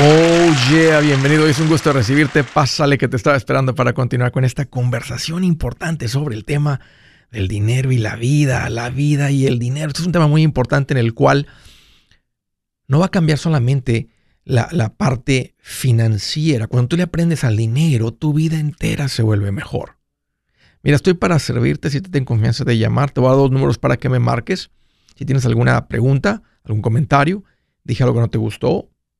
Oh yeah, bienvenido. Es un gusto recibirte. Pásale que te estaba esperando para continuar con esta conversación importante sobre el tema del dinero y la vida, la vida y el dinero. Este es un tema muy importante en el cual no va a cambiar solamente la, la parte financiera. Cuando tú le aprendes al dinero, tu vida entera se vuelve mejor. Mira, estoy para servirte. Si te tengo confianza de llamar, te voy a dar dos números para que me marques. Si tienes alguna pregunta, algún comentario, dije algo que no te gustó,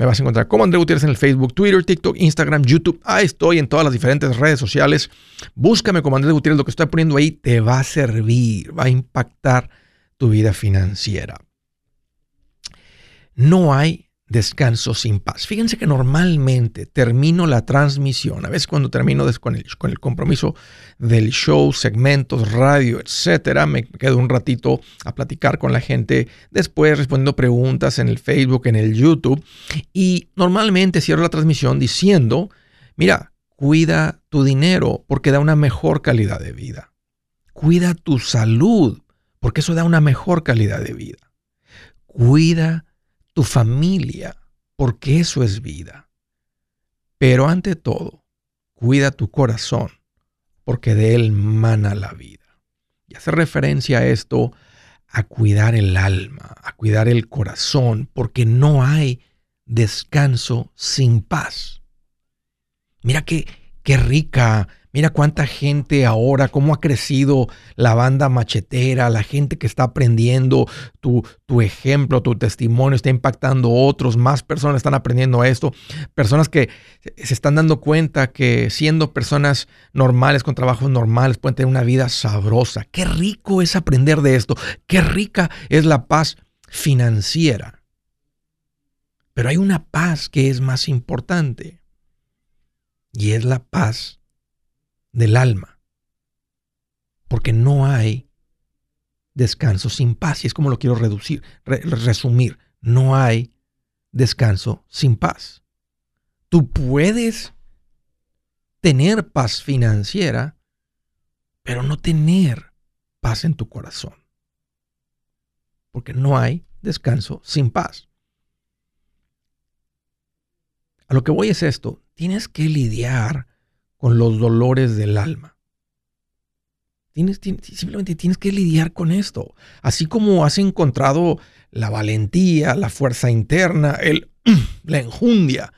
Me vas a encontrar como André Gutiérrez en el Facebook, Twitter, TikTok, Instagram, YouTube. Ahí estoy en todas las diferentes redes sociales. Búscame como Andrés Gutiérrez. Lo que estoy poniendo ahí te va a servir, va a impactar tu vida financiera. No hay descanso sin paz. Fíjense que normalmente termino la transmisión, a veces cuando termino con el, con el compromiso del show, segmentos, radio, etcétera, me quedo un ratito a platicar con la gente, después respondiendo preguntas en el Facebook, en el YouTube, y normalmente cierro la transmisión diciendo, mira, cuida tu dinero porque da una mejor calidad de vida. Cuida tu salud porque eso da una mejor calidad de vida. Cuida tu familia, porque eso es vida. Pero ante todo, cuida tu corazón, porque de él mana la vida. Y hace referencia a esto, a cuidar el alma, a cuidar el corazón, porque no hay descanso sin paz. Mira qué, qué rica Mira cuánta gente ahora, cómo ha crecido la banda machetera, la gente que está aprendiendo, tu, tu ejemplo, tu testimonio está impactando otros, más personas están aprendiendo esto, personas que se están dando cuenta que siendo personas normales, con trabajos normales, pueden tener una vida sabrosa. Qué rico es aprender de esto, qué rica es la paz financiera. Pero hay una paz que es más importante y es la paz del alma. Porque no hay descanso sin paz. Y es como lo quiero reducir, resumir. No hay descanso sin paz. Tú puedes tener paz financiera, pero no tener paz en tu corazón. Porque no hay descanso sin paz. A lo que voy es esto, tienes que lidiar con los dolores del alma. Tienes, simplemente tienes que lidiar con esto. Así como has encontrado la valentía, la fuerza interna, la enjundia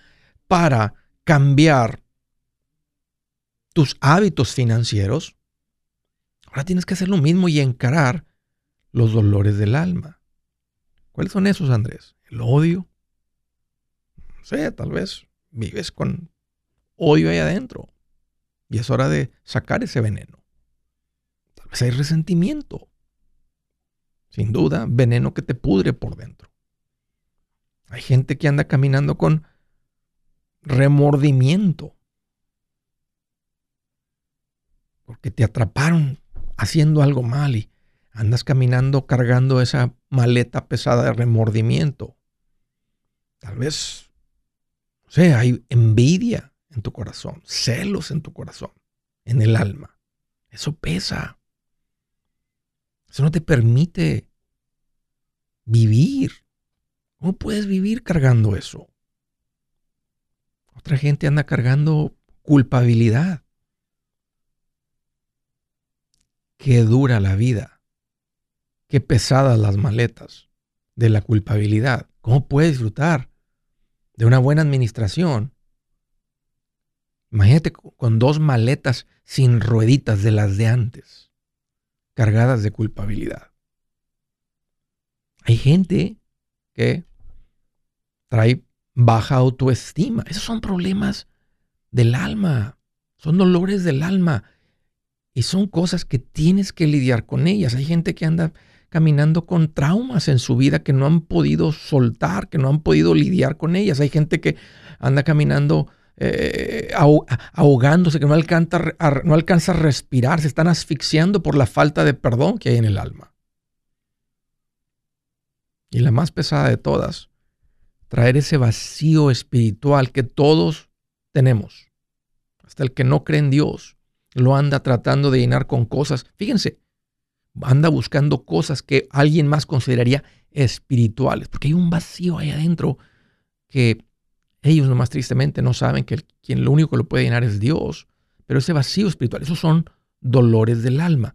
para cambiar tus hábitos financieros, ahora tienes que hacer lo mismo y encarar los dolores del alma. ¿Cuáles son esos, Andrés? El odio. No sé, tal vez vives con odio ahí adentro. Y es hora de sacar ese veneno. Tal vez hay resentimiento. Sin duda, veneno que te pudre por dentro. Hay gente que anda caminando con remordimiento. Porque te atraparon haciendo algo mal y andas caminando cargando esa maleta pesada de remordimiento. Tal vez, no sé, hay envidia en tu corazón, celos en tu corazón, en el alma. Eso pesa. Eso no te permite vivir. ¿Cómo puedes vivir cargando eso? Otra gente anda cargando culpabilidad. Qué dura la vida. Qué pesadas las maletas de la culpabilidad. ¿Cómo puedes disfrutar de una buena administración Imagínate con dos maletas sin rueditas de las de antes, cargadas de culpabilidad. Hay gente que trae baja autoestima. Esos son problemas del alma, son dolores del alma y son cosas que tienes que lidiar con ellas. Hay gente que anda caminando con traumas en su vida que no han podido soltar, que no han podido lidiar con ellas. Hay gente que anda caminando eh, ahogándose, que no alcanza, no alcanza a respirar, se están asfixiando por la falta de perdón que hay en el alma. Y la más pesada de todas, traer ese vacío espiritual que todos tenemos. Hasta el que no cree en Dios lo anda tratando de llenar con cosas. Fíjense, anda buscando cosas que alguien más consideraría espirituales, porque hay un vacío ahí adentro que ellos nomás tristemente no saben que quien lo único que lo puede llenar es Dios, pero ese vacío espiritual, esos son dolores del alma.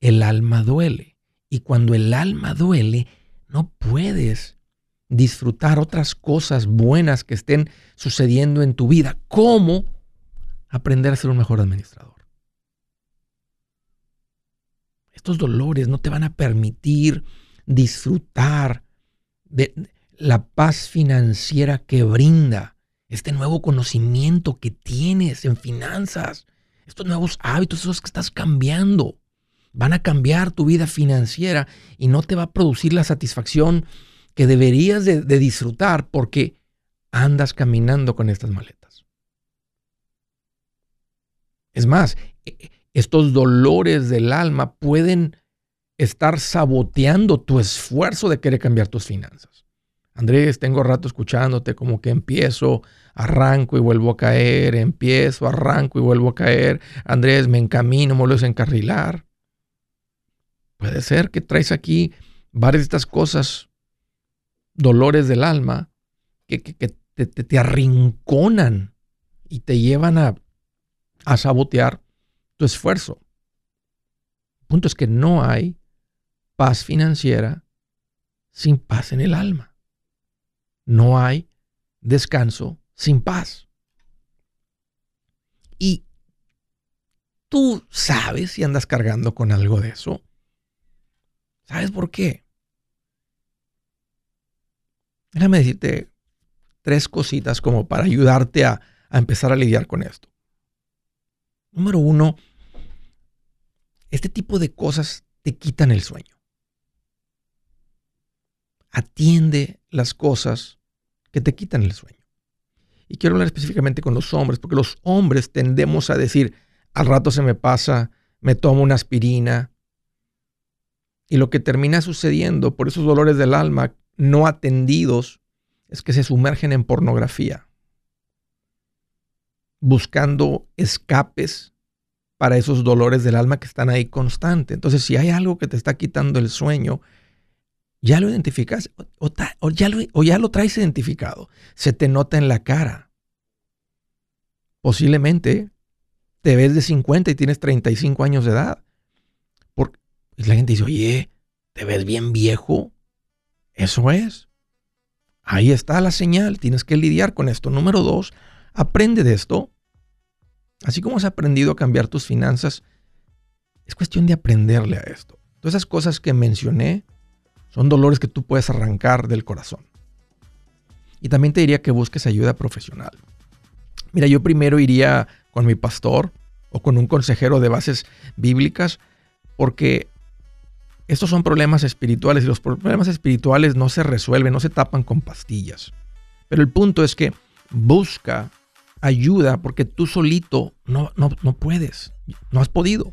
El alma duele. Y cuando el alma duele, no puedes disfrutar otras cosas buenas que estén sucediendo en tu vida, como aprender a ser un mejor administrador. Estos dolores no te van a permitir disfrutar de, la paz financiera que brinda, este nuevo conocimiento que tienes en finanzas, estos nuevos hábitos, esos que estás cambiando, van a cambiar tu vida financiera y no te va a producir la satisfacción que deberías de, disfrutar porque andas caminando con estas maletas. Es más, e, estos dolores del alma pueden estar saboteando tu esfuerzo de querer cambiar tus finanzas. Andrés, tengo rato escuchándote como que empiezo, arranco y vuelvo a caer, empiezo, arranco y vuelvo a caer. Andrés, me encamino, me vuelvo a encarrilar. Puede ser que traes aquí varias de estas cosas, dolores del alma, que, te, arrinconan y te llevan a, a sabotear tu esfuerzo. El punto es que no hay paz financiera sin paz en el alma no hay descanso sin paz. Y tú sabes si andas cargando con algo de eso. ¿Sabes por qué? Déjame decirte tres cositas como para ayudarte a, a empezar a lidiar con esto. Número uno, este tipo de cosas te quitan el sueño. Atiende las cosas que te quitan el sueño. Y quiero hablar específicamente con los hombres, porque los hombres tendemos a decir, al rato se me pasa, me tomo una aspirina. Y lo que termina sucediendo por esos dolores del alma no atendidos es que se sumergen en pornografía, buscando escapes para esos dolores del alma que están ahí constantes. Entonces, si hay algo que te está quitando el sueño, ya lo identificas o, ya lo, o ya lo traes identificado. Se te nota en la cara. Posiblemente te ves de 50 y tienes 35 años de edad. Porque la gente dice, oye, te ves bien viejo. Eso es. Ahí está la señal. Tienes que lidiar con esto. Número dos, aprende de esto. Así como has aprendido a cambiar tus finanzas, es cuestión de aprenderle a esto. Todas esas cosas que mencioné, son dolores que tú puedes arrancar del corazón. Y también te diría que busques ayuda profesional. Mira, yo primero iría con mi pastor o con un consejero de bases bíblicas porque estos son problemas espirituales y los problemas espirituales no se resuelven, no se tapan con pastillas. Pero el punto es que busca ayuda porque tú solito no, no, no puedes, no has podido.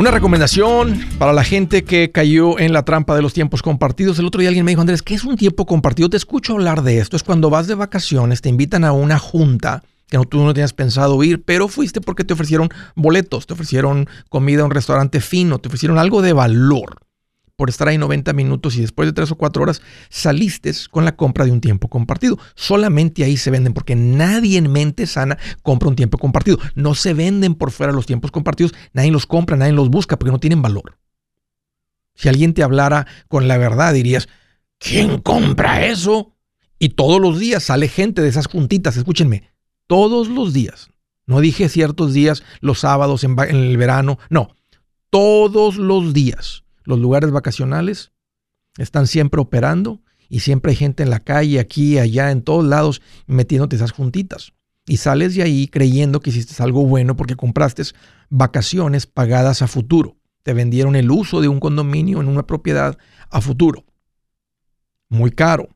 Una recomendación para la gente que cayó en la trampa de los tiempos compartidos. El otro día alguien me dijo, Andrés, ¿qué es un tiempo compartido? Te escucho hablar de esto. Es cuando vas de vacaciones, te invitan a una junta que no, tú no tenías pensado ir, pero fuiste porque te ofrecieron boletos, te ofrecieron comida a un restaurante fino, te ofrecieron algo de valor por estar ahí 90 minutos y después de 3 o 4 horas saliste con la compra de un tiempo compartido. Solamente ahí se venden porque nadie en mente sana compra un tiempo compartido. No se venden por fuera los tiempos compartidos, nadie los compra, nadie los busca porque no tienen valor. Si alguien te hablara con la verdad dirías, ¿quién compra eso? Y todos los días sale gente de esas juntitas, escúchenme, todos los días. No dije ciertos días, los sábados en, en el verano, no, todos los días los lugares vacacionales están siempre operando y siempre hay gente en la calle, aquí, allá, en todos lados, metiéndote esas juntitas. Y sales de ahí creyendo que hiciste algo bueno porque compraste vacaciones pagadas a futuro. Te vendieron el uso de un condominio en una propiedad a futuro. Muy caro.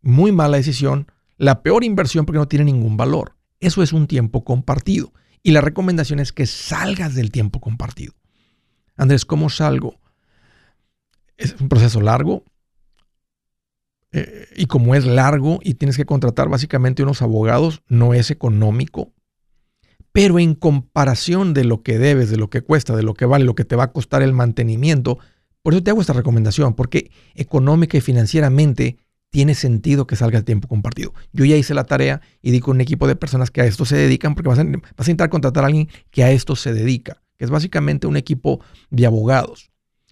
Muy mala decisión. La peor inversión porque no tiene ningún valor. Eso es un tiempo compartido. Y la recomendación es que salgas del tiempo compartido. Andrés, ¿cómo salgo? Es un proceso largo. Eh, y como es largo y tienes que contratar básicamente unos abogados, no es económico. Pero en comparación de lo que debes, de lo que cuesta, de lo que vale, lo que te va a costar el mantenimiento, por eso te hago esta recomendación, porque económica y financieramente tiene sentido que salga el tiempo compartido. Yo ya hice la tarea y di con un equipo de personas que a esto se dedican, porque vas a, vas a intentar contratar a alguien que a esto se dedica, que es básicamente un equipo de abogados.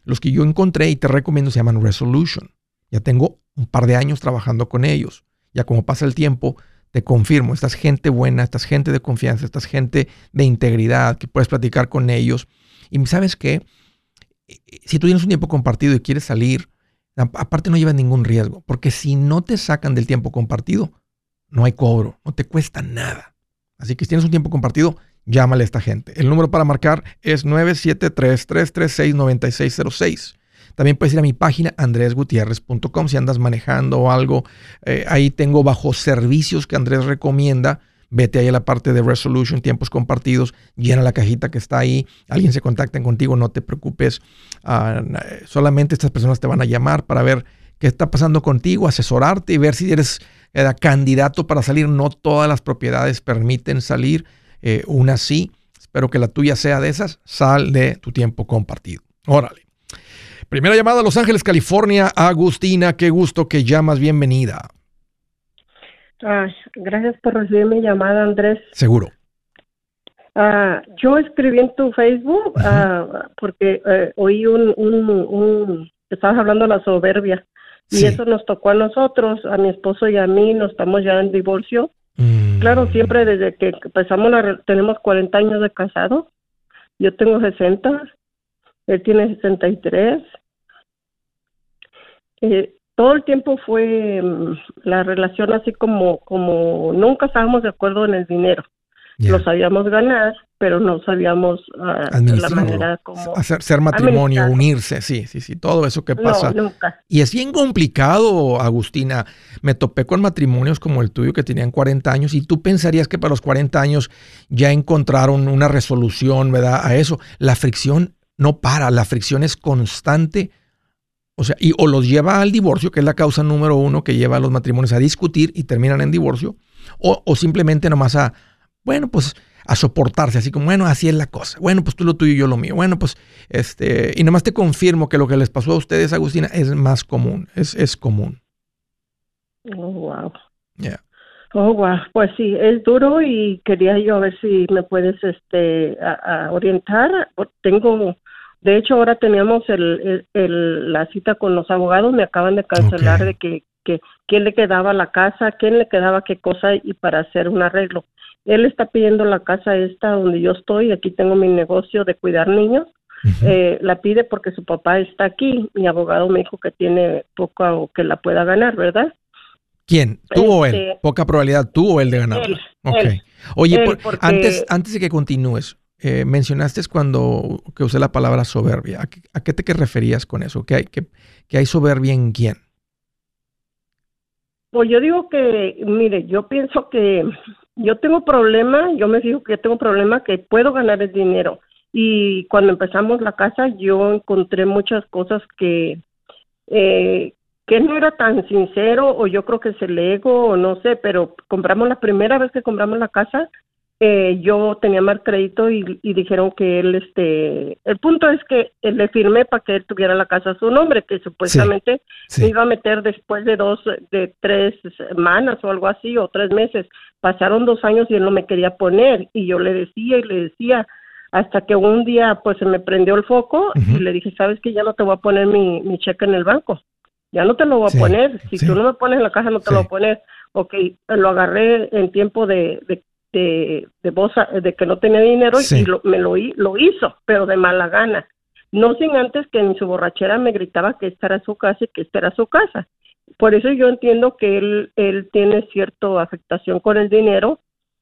Los que yo encontré y te recomiendo se llaman Resolution. Ya tengo un par de años trabajando con ellos. Ya como pasa el tiempo, te confirmo, esta es gente buena, esta es gente de confianza, esta es gente de integridad, que puedes platicar con ellos. Y sabes qué, si tú tienes un tiempo compartido y quieres salir, aparte no llevas ningún riesgo, porque si no te sacan del tiempo compartido, no hay cobro, no te cuesta nada. Así que si tienes un tiempo compartido, llámale a esta gente. El número para marcar es 973-336-9606. También puedes ir a mi página andresgutierrez.com si andas manejando o algo. Eh, ahí tengo bajo servicios que Andrés recomienda. Vete ahí a la parte de Resolution, tiempos compartidos, llena la cajita que está ahí. Alguien se contacta contigo, no te preocupes. Ah, solamente estas personas te van a llamar para ver qué está pasando contigo, asesorarte y ver si eres eh, candidato para salir. No todas las propiedades permiten salir eh, una sí. Espero que la tuya sea de esas. Sal de tu tiempo compartido. Órale. Primera llamada a Los Ángeles, California. Agustina, qué gusto que llamas. Bienvenida. gracias por recibir mi llamada, Andrés. Seguro. Ah, yo escribí en tu Facebook ah, porque eh, oí un, un, estabas hablando de la soberbia y eso nos tocó a nosotros, a mi esposo y a mí, nos estamos ya en divorcio. Claro, siempre desde que empezamos, la, tenemos 40 años de casado. Yo tengo 60, él tiene 63. Eh, todo el tiempo fue mm, la relación así como, como nunca estábamos de acuerdo en el dinero. Lo sabíamos ganar, pero no sabíamos uh, la manera como... Hacer, ser matrimonio, unirse, sí, sí, sí, todo eso que pasa. No, nunca. Y es bien complicado, Agustina. Me topé con matrimonios como el tuyo que tenían 40 años y tú pensarías que para los 40 años ya encontraron una resolución, ¿verdad? A eso. La fricción no para, la fricción es constante. O sea, y o los lleva al divorcio, que es la causa número uno que lleva a los matrimonios a discutir y terminan en divorcio, o, o simplemente nomás a, bueno, pues a soportarse, así como, bueno, así es la cosa. Bueno, pues tú lo tuyo y yo lo mío. Bueno, pues, este, y nomás te confirmo que lo que les pasó a ustedes, Agustina, es más común, es, es común. Oh, wow. Yeah. Oh, wow. Pues sí, es duro y quería yo a ver si me puedes, este, a, orientar. Tengo, de hecho, ahora teníamos el, el, la cita con los abogados, me acaban de cancelar de que, que quién le quedaba la casa, quién le quedaba qué cosa y para hacer un arreglo él está pidiendo la casa esta donde yo estoy, aquí tengo mi negocio de cuidar niños, eh, la pide porque su papá está aquí, mi abogado me dijo que tiene poca o que la pueda ganar, ¿verdad? ¿Quién? ¿Tú o él? Este, Poca probabilidad, tú o él de ganar. Oye, antes, antes de que continúes, eh, mencionaste cuando que usé la palabra soberbia. ¿A qué, te referías con eso? ¿Que hay, que, que hay soberbia en quién? Pues yo digo que, mire, yo pienso que yo tengo problema, yo me digo que tengo problema que puedo ganar el dinero. Y cuando empezamos la casa, yo encontré muchas cosas que, eh, que no era tan sincero, o yo creo que es el ego, o no sé, pero compramos la primera vez que compramos la casa, eh, yo tenía mal crédito y, dijeron que él, este, el punto es que le firmé para que él tuviera la casa a su nombre, que supuestamente se iba a meter después de dos, de tres semanas o algo así, o tres meses. Pasaron dos años y él no me quería poner y yo le decía y le decía, hasta que un día pues se me prendió el foco y le dije, sabes que ya no te voy a poner mi, mi cheque en el banco, ya no te lo voy a poner, si tú no me pones en la casa no te lo voy a poner. Ok, lo agarré en tiempo de, de de, de, de que no tenía dinero y lo, me lo, lo hizo, pero de mala gana. No sin antes que en su borrachera me gritaba que esta era su casa y que esta era su casa. Por eso yo entiendo que él, él tiene cierta afectación con el dinero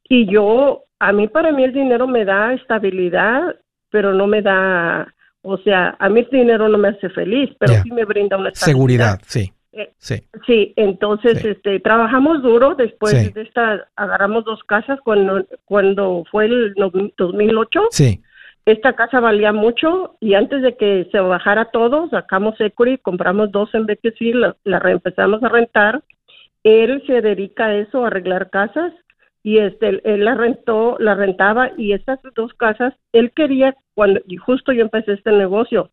y yo, a mí para mí el dinero me da estabilidad, pero no me da, o sea, a mí el dinero no me hace feliz, pero sí me brinda una Seguridad, sí. Eh, sí. Sí, entonces este trabajamos duro, después de esta agarramos dos casas cuando cuando fue el 2008. Sí. Esta casa valía mucho y antes de que se bajara todo, sacamos equity, compramos dos en BTC, la, la empezamos a rentar. Él se dedica a eso, a arreglar casas y este él la rentó, la rentaba y estas dos casas él quería cuando y justo yo empecé este negocio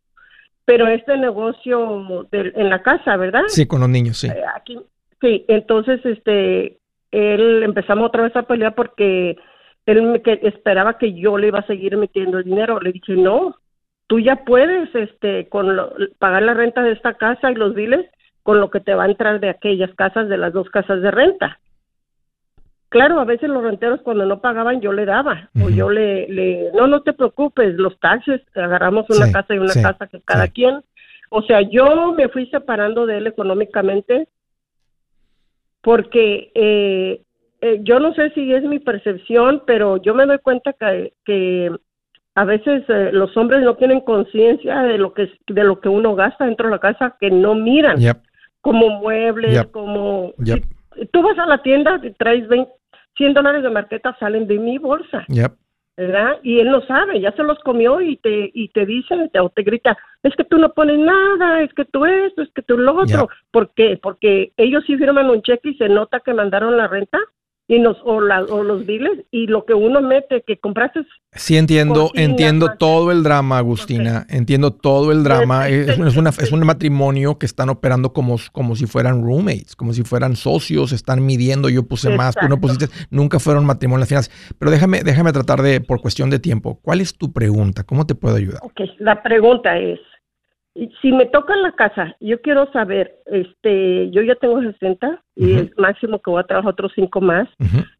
pero este negocio en la casa, ¿verdad? Sí, con los niños, sí. Eh, aquí, sí, entonces, este, él empezamos otra vez a pelear porque él me, que esperaba que yo le iba a seguir metiendo el dinero. Le dije, no, tú ya puedes, este, con pagar la renta de esta casa y los biles con lo que te va a entrar de aquellas casas, de las dos casas de renta. Claro, a veces los renteros cuando no pagaban yo le daba o yo le, le, no, no te preocupes, los taxes, agarramos una casa y una casa que cada quien. O sea, yo me fui separando de él económicamente porque eh, eh, yo no sé si es mi percepción, pero yo me doy cuenta que, que a veces eh, los hombres no tienen conciencia de lo que de lo que uno gasta dentro de la casa, que no miran. Como muebles, como tú vas a la tienda y traes 20, 100 dólares de marqueta salen de mi bolsa. ¿Verdad? Y él no sabe, ya se los comió y te y te dice o te grita, es que tú no pones nada, es que tú esto, es que tú lo otro. ¿Por qué? Porque ellos sí firman un cheque y se nota que mandaron la renta y nos o, o los biles y lo que uno mete que compraste sí entiendo entiendo todo el drama Agustina entiendo todo el drama. Es, una, es un matrimonio que están operando como, como si fueran roommates como si fueran socios están midiendo yo puse más tú no pusiste nunca fueron matrimonios finales pero déjame déjame tratar de por cuestión de tiempo ¿cuál es tu pregunta cómo te puedo ayudar? Ok, la pregunta es si me toca en la casa, yo quiero saber, este, yo ya tengo 60 y es máximo que voy a trabajar otros cinco más.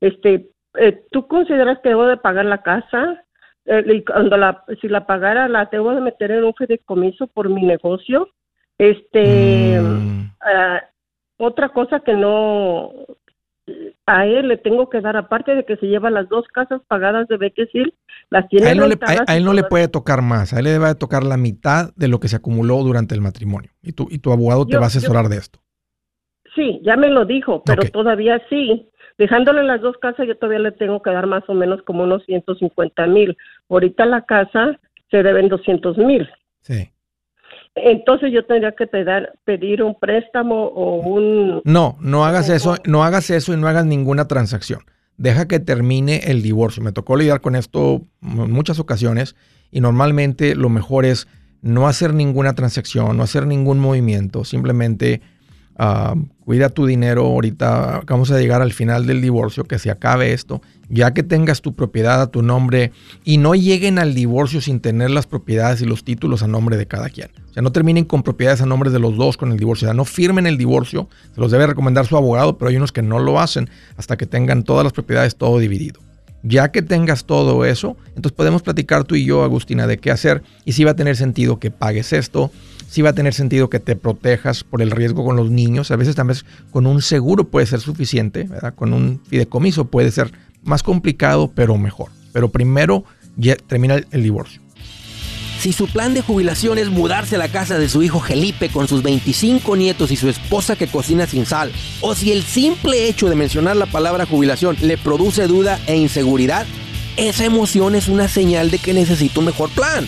Este, eh, ¿tú consideras que debo de pagar la casa? Eh, cuando la, si la pagara, la debo de meter en un fideicomiso por mi negocio. Este, mm. ah, otra cosa que no, a él le tengo que dar, aparte de que se lleva las dos casas pagadas de Bequesil, las tiene a él no, le, a, él no le puede tocar más, a él le debe tocar la mitad de lo que se acumuló durante el matrimonio. Y tu, y tu abogado te va a asesorar de esto. Sí, ya me lo dijo, pero todavía sí. Dejándole las dos casas, yo todavía le tengo que dar más o menos como unos 150 mil. Ahorita la casa se deben 200 mil. Sí. Entonces yo tendría que pedir un préstamo o un... No, no hagas eso, no hagas eso y no hagas ninguna transacción. Deja que termine el divorcio. Me tocó lidiar con esto en muchas ocasiones y normalmente lo mejor es no hacer ninguna transacción, no hacer ningún movimiento, simplemente Ah, cuida tu dinero ahorita, vamos a llegar al final del divorcio, que se acabe esto, ya que tengas tu propiedad a tu nombre y no lleguen al divorcio sin tener las propiedades y los títulos a nombre de cada quien. O sea, no terminen con propiedades a nombre de los dos con el divorcio, o sea, no firmen el divorcio, se los debe recomendar su abogado, pero hay unos que no lo hacen hasta que tengan todas las propiedades todo dividido. Ya que tengas todo eso, entonces podemos platicar tú y yo, Agustina, de qué hacer y si va a tener sentido que pagues esto, si va a tener sentido que te protejas por el riesgo con los niños. A veces también con un seguro puede ser suficiente, ¿verdad? Con un fideicomiso puede ser más complicado, pero mejor. Pero primero ya termina el, divorcio. Si su plan de jubilación es mudarse a la casa de su hijo Felipe con sus 25 nietos y su esposa que cocina sin sal, o si el simple hecho de mencionar la palabra jubilación le produce duda e inseguridad, esa emoción es una señal de que necesita un mejor plan.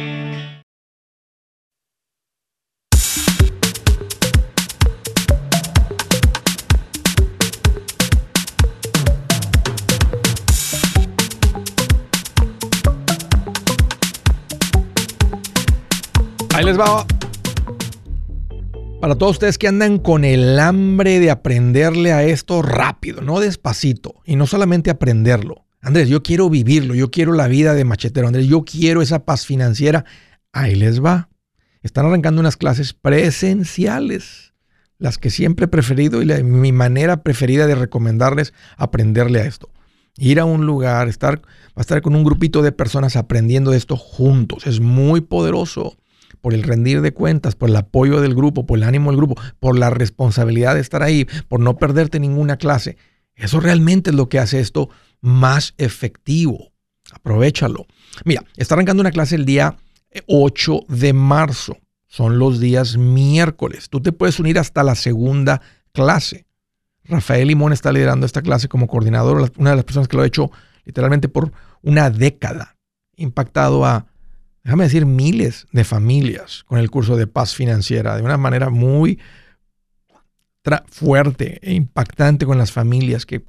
Les va. Para todos ustedes que andan con el hambre de aprenderle a esto rápido, no despacito. Y no solamente aprenderlo. Andrés, yo quiero vivirlo, yo quiero la vida de machetero. Andrés, yo quiero esa paz financiera. Ahí les va. Están arrancando unas clases presenciales. Las que siempre he preferido y mi manera preferida de recomendarles aprenderle a esto. Ir a un lugar, estar, va a estar con un grupito de personas aprendiendo esto juntos. Es muy poderoso por el rendir de cuentas, por el apoyo del grupo, por el ánimo del grupo, por la responsabilidad de estar ahí, por no perderte ninguna clase. Eso realmente es lo que hace esto más efectivo. Aprovechalo. Mira, está arrancando una clase el día 8 de marzo. Son los días miércoles. Tú te puedes unir hasta la segunda clase. Rafael Limón está liderando esta clase como coordinador, una de las personas que lo ha hecho literalmente por una década. Impactado a déjame decir, miles de familias con el curso de paz financiera de una manera muy fuerte e impactante con las familias que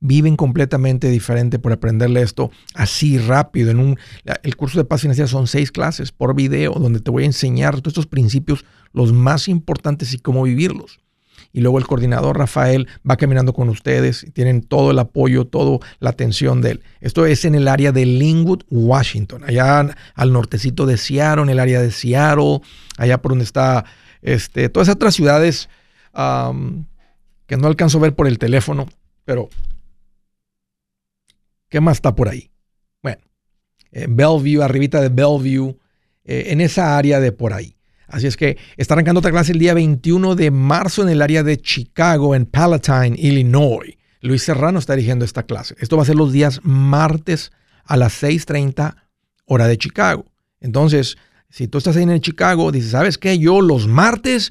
viven completamente diferente por aprenderle esto así rápido. En un, el curso de paz financiera son seis clases por video donde te voy a enseñar todos estos principios, los más importantes y cómo vivirlos y luego el coordinador Rafael va caminando con ustedes, y tienen todo el apoyo, toda la atención de él. Esto es en el área de Linwood, Washington, allá al nortecito de Seattle, en el área de Seattle, allá por donde está este, todas esas otras ciudades que no alcanzo a ver por el teléfono, pero ¿qué más está por ahí? Bueno, en Bellevue, arribita de Bellevue, eh, en esa área de por ahí. Así es que está arrancando otra clase el día 21 de marzo en el área de Chicago, en Palatine, Illinois. Luis Serrano está dirigiendo esta clase. Esto va a ser los días martes a las 6.30 hora de Chicago. Entonces, si tú estás ahí en Chicago, dices, ¿sabes qué? Yo los martes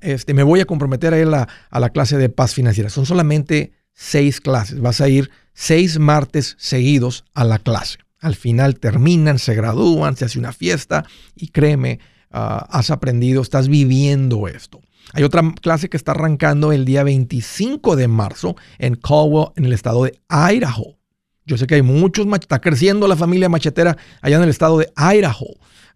Este, me voy a comprometer a ir a la clase de paz financiera. Son solamente seis clases. Vas a ir seis martes seguidos a la clase. Al final terminan, se gradúan, se hace una fiesta y créeme, has aprendido, estás viviendo esto. Hay otra clase que está arrancando el día 25 de marzo en Caldwell, en el estado de Idaho. Yo sé que hay muchos, está creciendo la familia machetera allá en el estado de Idaho.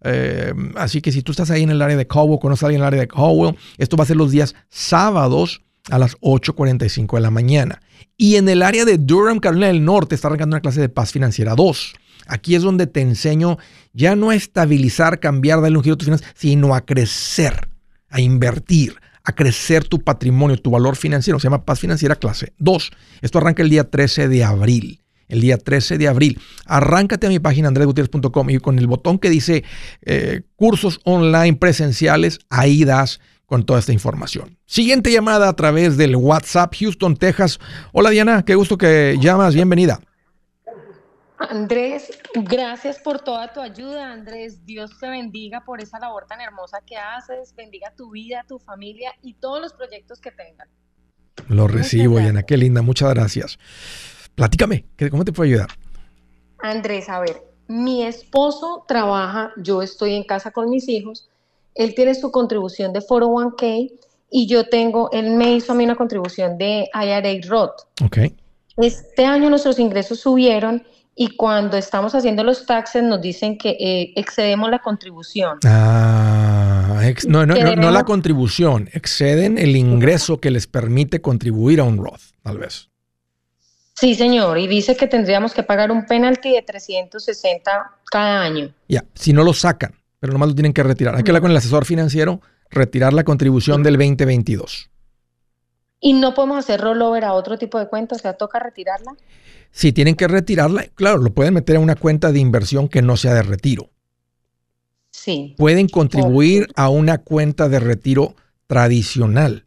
Eh, así que si tú estás ahí en el área de Caldwell, conoces a alguien en el área de Caldwell, esto va a ser los días sábados a las 8.45 de la mañana. Y en el área de Durham, Carolina del Norte, está arrancando una clase de paz financiera 2. Aquí es donde te enseño ya no a estabilizar, cambiar, darle un giro a tus finanzas, sino a crecer, a invertir, a crecer tu patrimonio, tu valor financiero. Se llama Paz Financiera Clase 2. Esto arranca el día 13 de abril el día 13 de abril. Arráncate a mi página andresgutierrez.com y con el botón que dice eh, cursos online presenciales, ahí das con toda esta información. Siguiente llamada a través del WhatsApp Houston, Texas. Hola Diana, qué gusto que llamas, bienvenida. Andrés, gracias por toda tu ayuda, Andrés. Dios te bendiga por esa labor tan hermosa que haces. Bendiga tu vida, tu familia y todos los proyectos que tengan. Lo recibo, Diana. Qué linda. Muchas gracias. Platícame, ¿cómo te puedo ayudar? Andrés, a ver, mi esposo trabaja, yo estoy en casa con mis hijos, él tiene su contribución de 401k y yo tengo, él me hizo a mí una contribución de IRA Roth. Ok. Este año nuestros ingresos subieron y cuando estamos haciendo los taxes nos dicen que eh, excedemos la contribución. Ah, no, no, no, la contribución, exceden el ingreso que les permite contribuir a un Roth, tal vez. Sí, señor, y dice que tendríamos que pagar un penalti de 360 cada año. Ya, si no lo sacan, pero nomás lo tienen que retirar. Hay que hablar con el asesor financiero, retirar la contribución del 2022. ¿Y no podemos hacer rollover a otro tipo de cuenta? O sea, ¿toca retirarla? Si tienen que retirarla, claro, lo pueden meter en una cuenta de inversión que no sea de retiro. Sí. Pueden contribuir a una cuenta de retiro tradicional.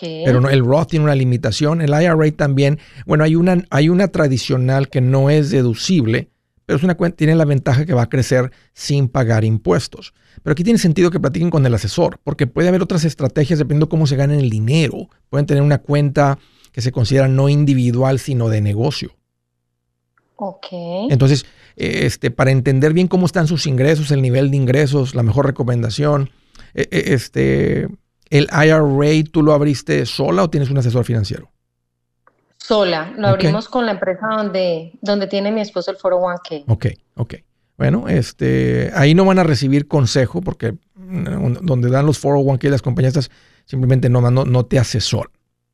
Pero no, el Roth tiene una limitación, el IRA también. Bueno, hay una, hay una tradicional que no es deducible, pero es una cuenta, tiene la ventaja que va a crecer sin pagar impuestos. Pero aquí tiene sentido que platiquen con el asesor, porque puede haber otras estrategias dependiendo cómo se ganen el dinero. Pueden tener una cuenta que se considera no individual, sino de negocio. Ok. Entonces, este, para entender bien cómo están sus ingresos, el nivel de ingresos, la mejor recomendación, e, e, este, ¿El IRA tú lo abriste sola o tienes un asesor financiero? Sola, lo abrimos con la empresa donde, donde tiene mi esposo el 401k. Ok, ok. Bueno, este, ahí no van a recibir consejo porque mm, donde dan los 401k las compañías simplemente no, no, no te asesoran.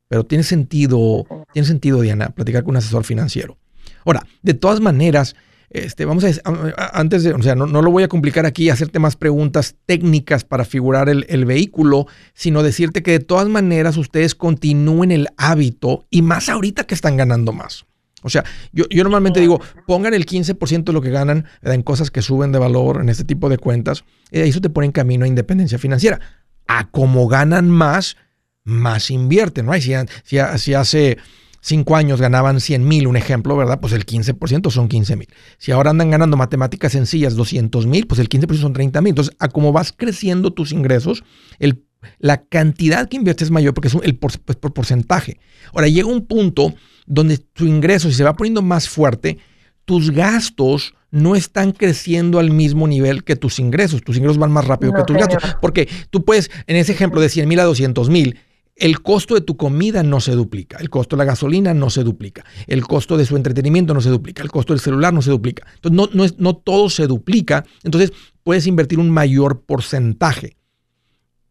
Pero tiene sentido, tiene sentido, Diana, platicar con un asesor financiero. Ahora, de todas maneras, este, vamos a, antes de, o sea, no, lo voy a complicar aquí, hacerte más preguntas técnicas para figurar el, vehículo, sino decirte que de todas maneras ustedes continúen el hábito y más ahorita que están ganando más. O sea, yo, normalmente digo, pongan el 15% de lo que ganan en cosas que suben de valor en este tipo de cuentas, y eso te pone en camino a independencia financiera. A como ganan más, más invierten, ¿no? Si, si, si hace cinco años ganaban 100 mil, un ejemplo, ¿verdad? Pues el 15% son 15 mil. Si ahora andan ganando matemáticas sencillas 200 mil, pues el 15% son 30 mil. Entonces, a como vas creciendo tus ingresos, el, la cantidad que inviertes es mayor porque es el por, pues, por porcentaje. Ahora, llega un punto donde tu ingreso, si se va poniendo más fuerte, tus gastos no están creciendo al mismo nivel que tus ingresos. Tus ingresos van más rápido que tus gastos. Porque tú puedes, en ese ejemplo de 100 mil a 200 mil, el costo de tu comida no se duplica, el costo de la gasolina no se duplica, el costo de su entretenimiento no se duplica, el costo del celular no se duplica. Entonces, no, no, es, no todo se duplica, entonces puedes invertir un mayor porcentaje.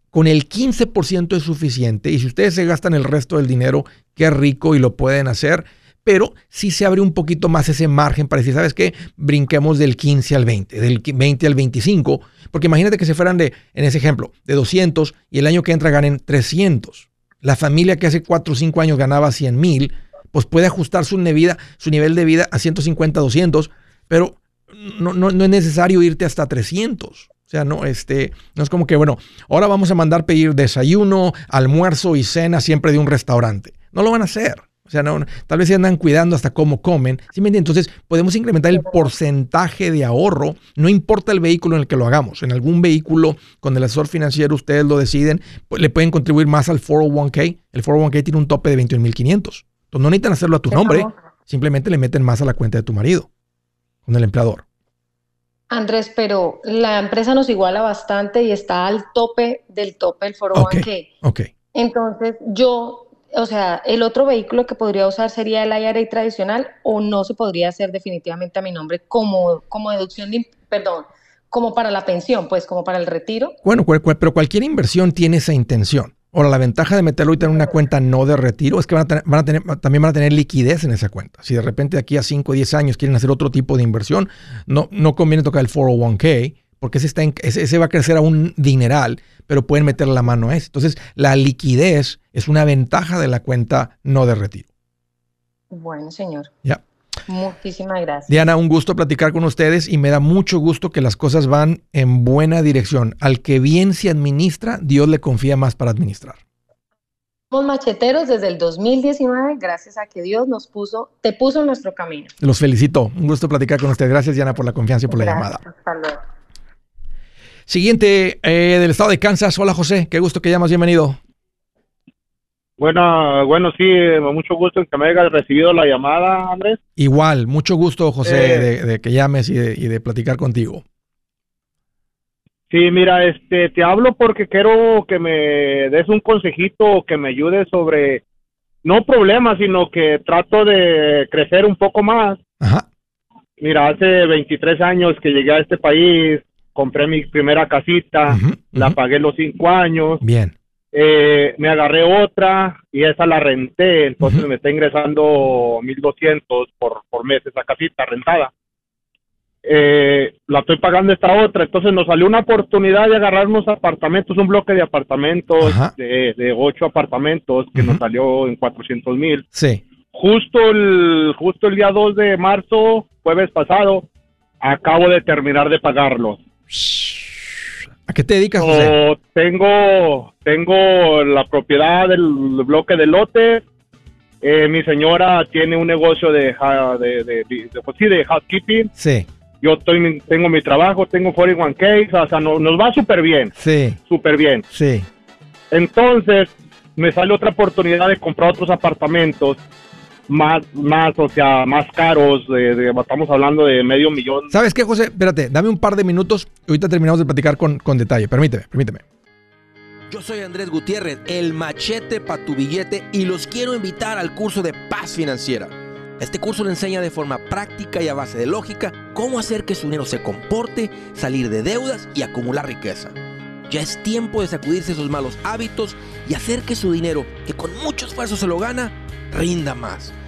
Con el 15% es suficiente y si ustedes se gastan el resto del dinero, qué rico y lo pueden hacer, pero sí se abre un poquito más ese margen para decir, ¿sabes qué? Brinquemos del 15 al 20, del 20 al 25, porque imagínate que se fueran de, en ese ejemplo, de 200 y el año que entra ganen 300 la familia que hace 4 o 5 años ganaba 100 mil, pues puede ajustar su, su nivel de vida a 150, 200, pero no, no, no, es necesario irte hasta 300. O sea, no, este, no es como que, bueno, ahora vamos a mandar pedir desayuno, almuerzo y cena siempre de un restaurante. No lo van a hacer. O sea, no, tal vez se andan cuidando hasta cómo comen. ¿Sí Entonces, podemos incrementar el porcentaje de ahorro, no importa el vehículo en el que lo hagamos. En algún vehículo, con el asesor financiero, ustedes lo deciden, pues, le pueden contribuir más al 401k. El 401k tiene un tope de 21.500. Entonces, no necesitan hacerlo a tu nombre, simplemente le meten más a la cuenta de tu marido, con el empleador. Andrés, pero la empresa nos iguala bastante y está al tope del tope del 401k. Ok. Entonces, yo o sea, el otro vehículo que podría usar sería el IRA tradicional o no se podría hacer definitivamente a mi nombre como, como deducción de, perdón, como para la pensión, pues como para el retiro. Bueno, pero cualquier inversión tiene esa intención. Ahora, la ventaja de meterlo ahorita en una cuenta no de retiro es que van a, tener, también van a tener liquidez en esa cuenta. Si de repente aquí a 5 o 10 años quieren hacer otro tipo de inversión, no, no conviene tocar el 401k porque ese, está ese, va a crecer a un dineral, pero pueden meter la mano a ese. Entonces, la liquidez es una ventaja de la cuenta no de retiro. Bueno, señor. Ya. Muchísimas gracias. Diana, un gusto platicar con ustedes y me da mucho gusto que las cosas van en buena dirección. Al que bien se administra, Dios le confía más para administrar. Somos macheteros desde el 2019, gracias a que Dios nos puso, te puso en nuestro camino. Los felicito. Un gusto platicar con ustedes. Gracias, Diana, por la confianza y por la llamada. Hasta luego. Siguiente eh, del estado de Kansas. Hola, José. Qué gusto que llamas. Bienvenido. Bueno, bueno, sí, mucho gusto en que me hayas recibido la llamada, Andrés. Igual, mucho gusto, José, eh. de, que llames y de, platicar contigo. Sí, mira, este, te hablo porque quiero que me des un consejito, que me ayudes sobre, no problemas, sino que trato de crecer un poco más. Ajá. Mira, hace 23 años que llegué a este país, compré mi primera casita, la pagué los cinco años. Bien eh, me agarré otra y esa la renté, entonces me está ingresando 1200 por, por mes esa casita rentada. Eh, la estoy pagando esta otra, entonces nos salió una oportunidad de agarrar unos apartamentos, un bloque de apartamentos, de, de, ocho apartamentos que nos salió en 400 mil. Sí. Justo el, justo el día 2 de marzo, jueves pasado, acabo de terminar de pagarlos. ¿A qué te dedicas, José? tengo, tengo la propiedad del bloque de lote. Eh, mi señora tiene un negocio de, de, de, de, pues de housekeeping. Sí. Yo estoy, tengo mi trabajo, tengo 41K, o sea, nos, nos va súper bien. Sí. Súper bien. Sí. Entonces, me sale otra oportunidad de comprar otros apartamentos más, más, o sea, más caros. De, estamos hablando de medio millón. ¿Sabes qué, José? Espérate, dame un par de minutos. Ahorita terminamos de platicar con, con detalle. Permíteme, permíteme. Yo soy Andrés Gutiérrez, el machete para tu billete, y los quiero invitar al curso de paz financiera. Este curso le enseña de forma práctica y a base de lógica cómo hacer que su dinero se comporte, salir de deudas y acumular riqueza. Ya es tiempo de sacudirse esos malos hábitos y hacer que su dinero, que con mucho esfuerzo se lo gana, rinda más.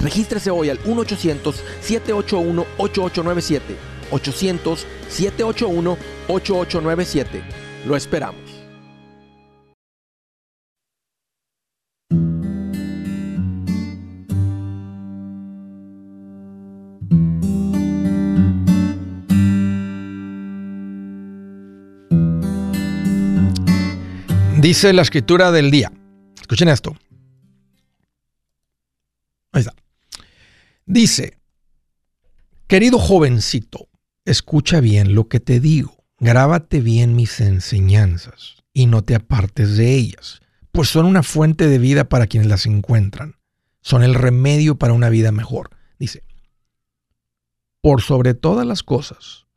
Regístrese hoy al 1-800-781-8897. 800-781-8897. Lo esperamos. Dice la escritura del día. Escuchen esto. Ahí está. Dice, querido jovencito, escucha bien lo que te digo, grábate bien mis enseñanzas y no te apartes de ellas, pues son una fuente de vida para quienes las encuentran, son el remedio para una vida mejor. Dice, por sobre todas las cosas,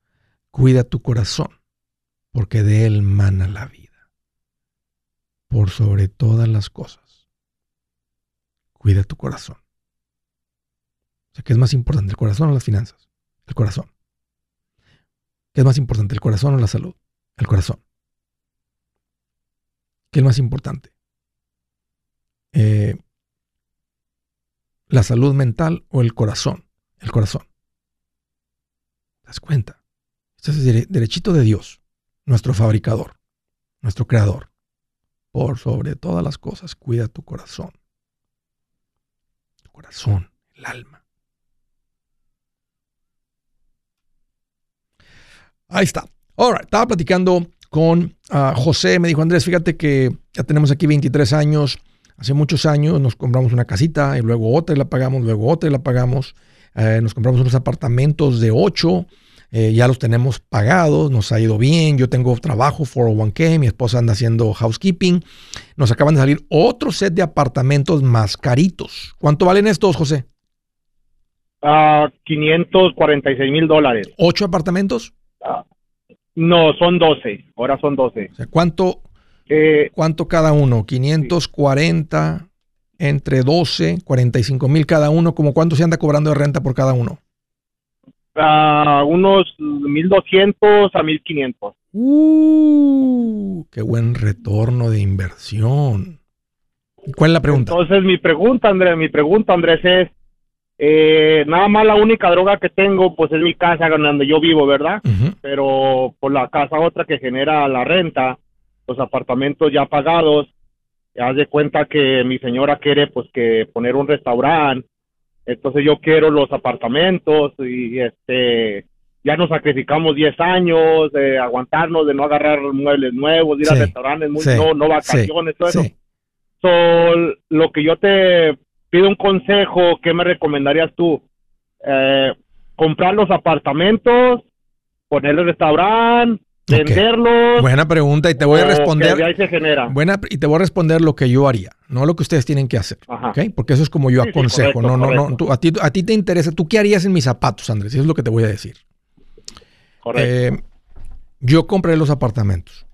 cuida tu corazón, porque de él mana la vida. Por sobre todas las cosas, cuida tu corazón ¿qué es más importante, el corazón o las finanzas? El corazón. ¿Qué es más importante, el corazón o la salud? El corazón. ¿Qué es más importante? Eh, ¿La salud mental o el corazón? El corazón. ¿Te das cuenta? Este es derechito de Dios, nuestro fabricador, nuestro creador. Por sobre todas las cosas, cuida tu corazón. Tu corazón, el alma. Ahí está. Ahora, estaba platicando con ah, José, me dijo Andrés, fíjate que ya tenemos aquí 23 años Hace muchos años nos compramos una casita y luego otra y la pagamos, luego otra y la pagamos. Eh, nos compramos unos apartamentos de ocho, eh, ya los tenemos pagados, nos ha ido bien. Yo tengo trabajo 401k, mi esposa anda haciendo housekeeping. Nos acaban de salir otro set de apartamentos más caritos. ¿Cuánto valen estos, José? Uh, 546 mil dólares. ¿Ocho apartamentos? No, son 12. Ahora son 12. ¿cuánto, Eh, ¿Cuánto cada uno? 540 entre 12, 45 mil cada uno. ¿Cómo cuánto se anda cobrando de renta por cada uno? a unos 1200 a 1500. Uh, qué buen retorno de inversión. ¿Cuál es la pregunta? Entonces mi pregunta, Andrés, mi pregunta, Andrés, es eh, nada más la única droga que tengo, pues es mi casa donde yo vivo, ¿verdad? Pero por la casa otra que genera la renta, los apartamentos ya pagados, haz de cuenta que mi señora quiere pues que poner un restaurante, entonces yo quiero los apartamentos y este ya nos sacrificamos 10 años de aguantarnos, de no agarrar muebles nuevos, ir Sí, a restaurantes, muy- sí, no, no vacaciones, todo eso. So, lo que yo te pido un consejo, ¿qué me recomendarías tú? Eh, comprar los apartamentos, ponerle restaurante, Ok. venderlos. Buena pregunta y te voy a o que responder. ahí se genera. Buena, y te voy a responder lo que yo haría, no lo que ustedes tienen que hacer. Ajá. ¿ok? Porque eso es como yo Sí, sí, aconsejo. correcto, no, no, no. tú- a, ti, a ti te interesa. ¿Tú qué harías en mis zapatos, Andrés? Eso es lo que te voy a decir. Correcto. Eh, yo compré los apartamentos.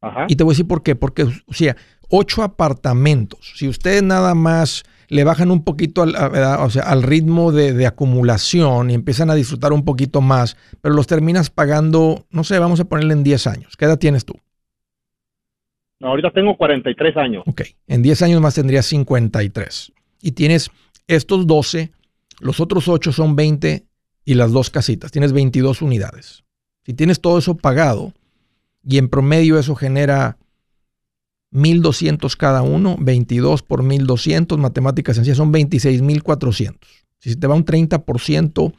Ajá. Y te voy a decir por qué. Porque, o sea, ocho apartamentos. Si ustedes nada más le bajan un poquito al, a- ¿verdad? o sea, al ritmo de, de acumulación y empiezan a disfrutar un poquito más, pero los terminas pagando, no sé, vamos a ponerle en 10 años. ¿Qué edad tienes tú? Ahorita tengo 43 años. Ok, en 10 años más tendrías 53. Y tienes estos 12, los otros 8 son 20 y las dos casitas. Tienes 22 unidades. Si tienes todo eso pagado y en promedio eso genera 1200 cada uno, 22 por 1200, matemáticas sencillas, son 26400. Si se te va un 30%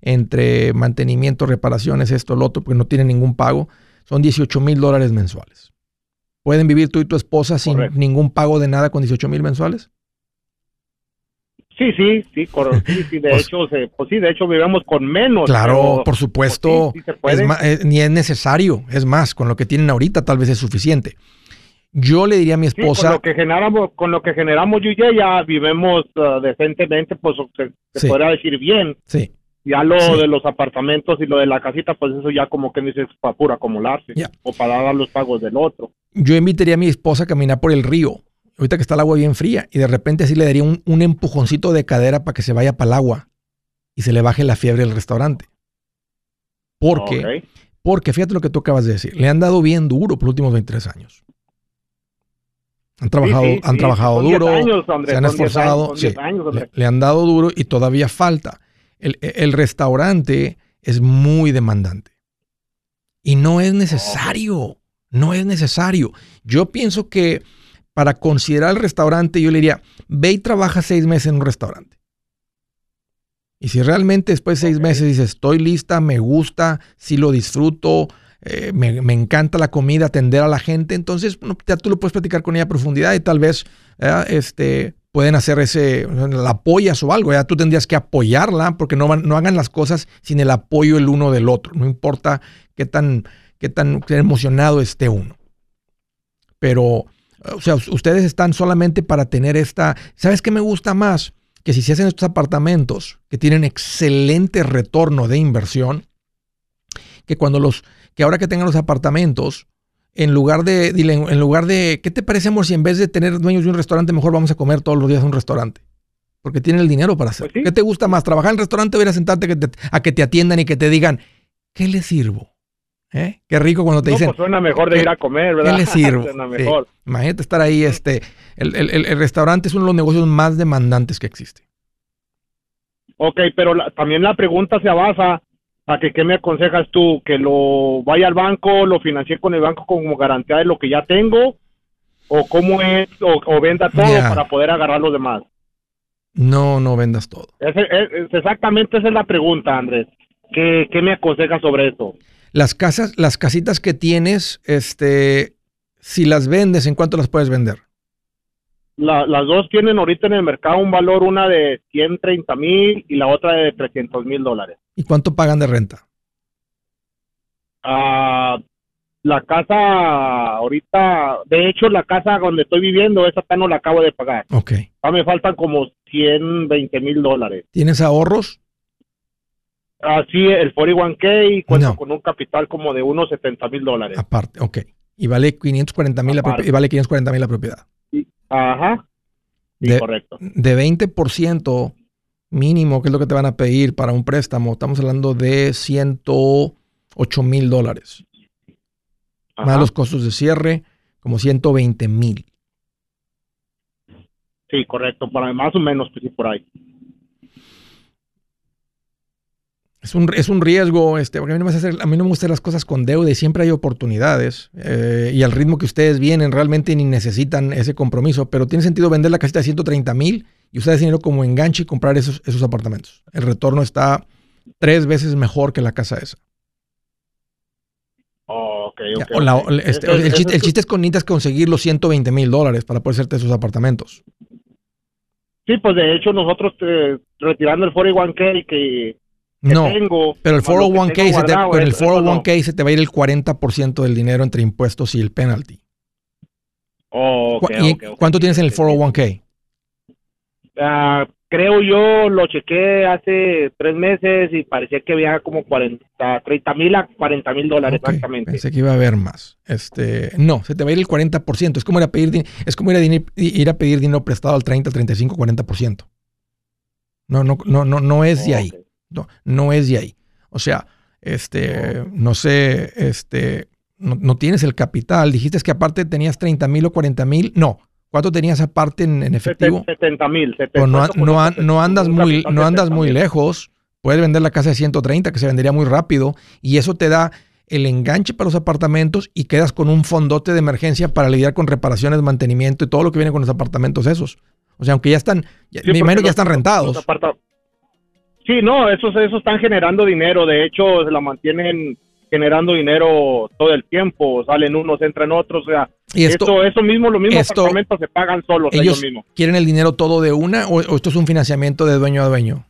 entre mantenimiento, reparaciones, esto, lo otro, porque no tiene ningún pago, son 18 mil dólares mensuales. ¿Pueden vivir tú y tu esposa sin Correcto. ningún pago de nada con 18 mil mensuales? Sí, sí, sí, correcto. Sí, sí, de Pues- hecho, se- pues sí, de hecho vivimos con menos. Claro, pero, por supuesto. pues sí, es ma- eh, ni es necesario. Es más, con lo que tienen ahorita tal vez es suficiente. Yo le diría a mi Sí, con esposa, lo que generamos, con lo que generamos yo y ella vivimos ah, decentemente, pues se, Sí. podría decir bien. sí, Ya lo Sí. de los apartamentos y lo de la casita, pues eso ya como que dices para pura acumularse o para dar los pagos del otro. yo invitaría a mi esposa a caminar por el río. Ahorita que está el agua bien fría y de repente así le daría un, un empujoncito de cadera para que se vaya para el agua y se le baje la fiebre del restaurante. Porque, porque fíjate lo que tú acabas de decir, le han dado bien duro por los últimos 23 años. Han trabajado, Sí, sí, han sí, trabajado son 10 duro, años, Andrés, se han son 10 esforzado, años, son 10 sí, años, le, han dado duro y todavía falta. El, el restaurante es muy demandante y no es necesario, no es necesario. Yo pienso que para considerar el restaurante yo le diría, ve y trabaja seis meses en un restaurante. Y si realmente después de seis meses dices, estoy lista, me gusta, sí lo disfruto, eh, me, encanta la comida, atender a la gente, entonces ya tú lo puedes platicar con ella a profundidad y tal vez ¿verdad? este, pueden hacer ese, la apoyas o algo, ya tú tendrías que apoyarla porque no, no hagan las cosas sin el apoyo el uno del otro, no importa qué tan, qué tan emocionado esté uno. Pero, o sea, ustedes están solamente para tener esta, ¿sabes qué me gusta más? Que si se hacen estos apartamentos que tienen excelente retorno de inversión, que cuando los, que ahora que tengan los apartamentos, en lugar de, dile, en lugar de, ¿qué te parece, amor, si en vez de tener dueños de un restaurante, mejor vamos a comer todos los días en un restaurante? Porque tienen el dinero para hacerlo. Pues sí. ¿Qué te gusta más? ¿Trabajar en restaurante o ir a sentarte que te- a que te atiendan y que te digan, ¿qué le sirvo? ¿Eh? Qué rico cuando te No, dicen, pues suena mejor de ¿qué- ir a comer, ¿qué ¿verdad? le sirvo? suena Sí. mejor. Imagínate estar ahí, este, el, el- el- el restaurante es uno de los negocios más demandantes que existe. Ok, pero la- también la pregunta se basa a que qué me aconsejas tú, que lo vaya al banco, lo financie con el banco como garantía de lo que ya tengo, o cómo es, o, o venda todo para poder agarrar los demás. No, no vendas todo. Es- es exactamente esa es la pregunta, Andrés. ¿Qué, qué me aconsejas sobre eso? Las casas, las casitas que tienes, este, si las vendes, ¿en cuánto las puedes vender? las dos tienen ahorita en el mercado un valor, una de 130 mil y la otra de 300 mil dólares. ¿Y cuánto pagan de renta? Ah, la casa ahorita, de hecho la casa donde estoy viviendo, esa no la acabo de pagar. Ok. Ah, me faltan como 120 mil dólares. ¿Tienes ahorros? Así, el 41K cuenta con un capital como de unos 70 mil dólares. Aparte, ok. Y vale 540 mil la, y vale 540 mil la propiedad. Ajá. de, correcto. De 20% mínimo, que es lo que te van a pedir para un préstamo, estamos hablando de 108 mil dólares. Más los costos de cierre, como 120 mil. Sí, correcto, para más o menos, por ahí. Es un, es un riesgo, este, porque a mí, no me hacer, a mí no me gustan las cosas con deuda y siempre hay oportunidades. Eh, y al ritmo que ustedes vienen, realmente ni necesitan ese compromiso, pero tiene sentido vender la casita de 130 mil y ustedes dinero como enganche y comprar esos, esos apartamentos. El retorno está tres veces mejor que la casa esa. el, chiste, es con necesitas conseguir los 120 mil dólares para poder hacerte esos apartamentos. Sí, pues de hecho nosotros eh, retirando el 41K que no, pero el 401k, se te, el 401k se te va a ir el 40% del dinero entre impuestos y el penalty. Oh, ¿Cuánto tienes en el 401k? Ah, creo yo, lo chequé hace tres meses y parecía que había como 40, 30 mil a 40 mil dólares exactamente. Pensé que iba a haber más. Este, no, se te va a ir el 40%. Es como ir a pedir, es como ir a, ir a pedir dinero prestado al 30, 35, 40%. No, no, no, no, no es de ahí. No, no es de ahí. O sea, este, no sé, este, no, tienes el capital. Dijiste que aparte tenías 30 mil o 40 mil. No. ¿Cuánto tenías aparte en, efectivo? 70 mil. No, no, andas muy, no andas muy lejos. Puedes vender la casa de 130 que se vendería muy rápido y eso te da el enganche para los apartamentos y quedas con un fondote de emergencia para lidiar con reparaciones, mantenimiento y todo lo que viene con los apartamentos esos. O sea, aunque ya están, me imagino que ya están rentados. Sí, no, esos, esos están generando dinero, de hecho, se la mantienen generando dinero todo el tiempo, salen unos, entran otros, o sea, ¿Y esto, eso mismo, los mismos apartamentos se pagan solos ellos, mismos. ¿Quieren el dinero todo de una o, esto es un financiamiento de dueño a dueño?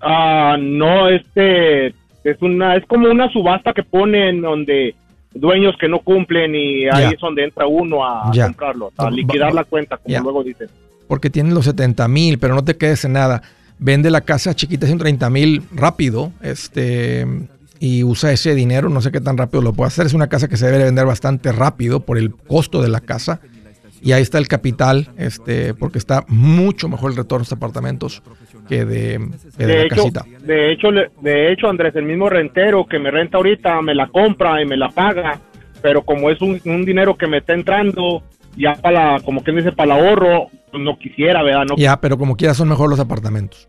Ah, no, este es una es como una subasta que ponen donde dueños que no cumplen y ahí es donde entra uno a comprarlo, a liquidar la cuenta, como luego dicen. Porque tienen los 70 mil, pero no te quedes en nada vende la casa chiquita 130 mil rápido este, y usa ese dinero, no sé qué tan rápido lo puede hacer. Es una casa que se debe vender bastante rápido por el costo de la casa. Y ahí está el capital, este, porque está mucho mejor el retorno de estos apartamentos que de, la hecho, casita. De hecho, de hecho, Andrés, el mismo rentero que me renta ahorita me la compra y me la paga, pero como es un, dinero que me está entrando, ya para, como quien dice, para el ahorro, no quisiera, ¿verdad? No. Ya, pero como quiera son mejor los apartamentos.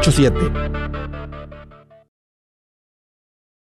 887